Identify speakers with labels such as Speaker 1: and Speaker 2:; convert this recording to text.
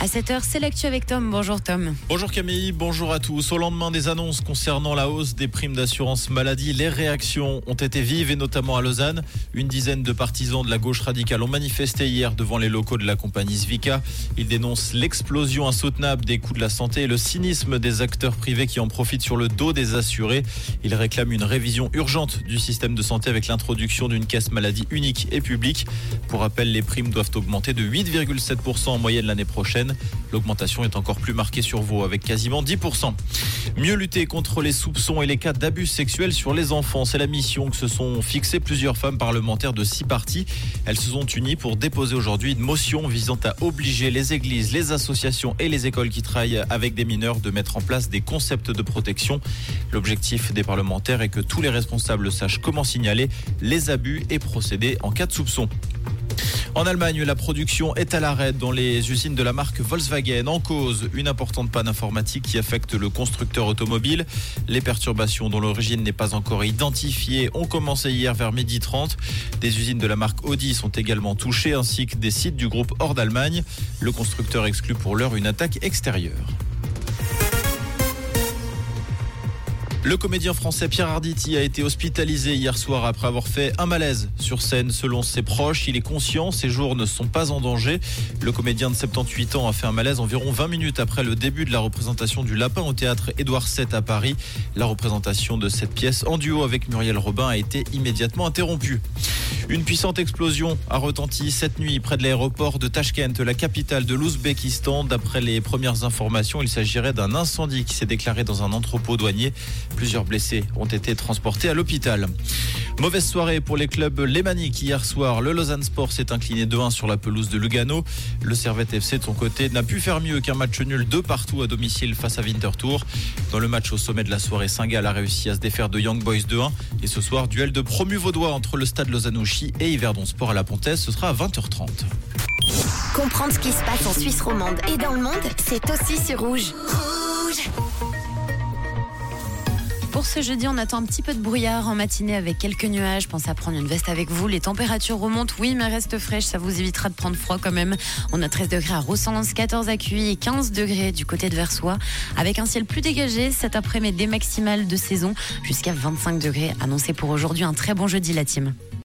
Speaker 1: À 7h, c'est l'actu avec Tom. Bonjour Tom.
Speaker 2: Bonjour Camille, bonjour à tous. Au lendemain des annonces concernant la hausse des primes d'assurance maladie, les réactions ont été vives et notamment à Lausanne. Une dizaine de partisans de la gauche radicale ont manifesté hier devant les locaux de la compagnie Zvica. Ils dénoncent l'explosion insoutenable des coûts de la santé et le cynisme des acteurs privés qui en profitent sur le dos des assurés. Ils réclament une révision urgente du système de santé avec l'introduction d'une caisse maladie unique et publique. Pour rappel, les primes doivent augmenter de 8,7% en moyenne l'année prochaine. L'augmentation est encore plus marquée sur Vaud avec quasiment 10%. Mieux lutter contre les soupçons et les cas d'abus sexuels sur les enfants, c'est la mission que se sont fixées plusieurs femmes parlementaires de six partis. Elles se sont unies pour déposer aujourd'hui une motion visant à obliger les églises, les associations et les écoles qui travaillent avec des mineurs de mettre en place des concepts de protection. L'objectif des parlementaires est que tous les responsables sachent comment signaler les abus et procéder en cas de soupçon. En Allemagne, la production est à l'arrêt dans les usines de la marque Volkswagen. En cause, une importante panne informatique qui affecte le constructeur automobile. Les perturbations dont l'origine n'est pas encore identifiée ont commencé hier vers midi 30. Des usines de la marque Audi sont également touchées ainsi que des sites du groupe hors d'Allemagne. Le constructeur exclut pour l'heure une attaque extérieure. Le comédien français Pierre Arditi a été hospitalisé hier soir après avoir fait un malaise sur scène. Selon ses proches, il est conscient, ses jours ne sont pas en danger. Le comédien de 78 ans a fait un malaise environ 20 minutes après le début de la représentation du Lapin au théâtre Édouard VII à Paris. La représentation de cette pièce en duo avec Muriel Robin a été immédiatement interrompue. Une puissante explosion a retenti cette nuit près de l'aéroport de Tashkent, la capitale de l'Ouzbékistan. D'après les premières informations, il s'agirait d'un incendie qui s'est déclaré dans un entrepôt douanier. Plusieurs blessés ont été transportés à l'hôpital. Mauvaise soirée pour les clubs lémaniques hier soir. Le Lausanne Sport s'est incliné 2-1 sur la pelouse de Lugano. Le Servette FC de son côté n'a pu faire mieux qu'un match nul de partout à domicile face à Winterthur. Dans le match au sommet de la soirée, Saint-Gall a réussi à se défaire de Young Boys 2-1. Et ce soir, duel de promu vaudois entre le stade Et Yverdon Sport à la Pontaise. Ce sera à 20h30.
Speaker 3: Comprendre ce qui se passe en Suisse romande et dans le monde, c'est aussi sur Rouge. Rouge
Speaker 1: pour ce jeudi, on attend un petit peu de brouillard en matinée avec quelques nuages. Pensez à prendre une veste avec vous. Les températures remontent, oui, mais restent fraîches. Ça vous évitera de prendre froid quand même. On a 13 degrés à Rossens, 14 à Cuy et 15 degrés du côté de Versoix. Avec un ciel plus dégagé cet après-midi des maximales de saison jusqu'à 25 degrés annoncés pour aujourd'hui. Un très bon jeudi, la team.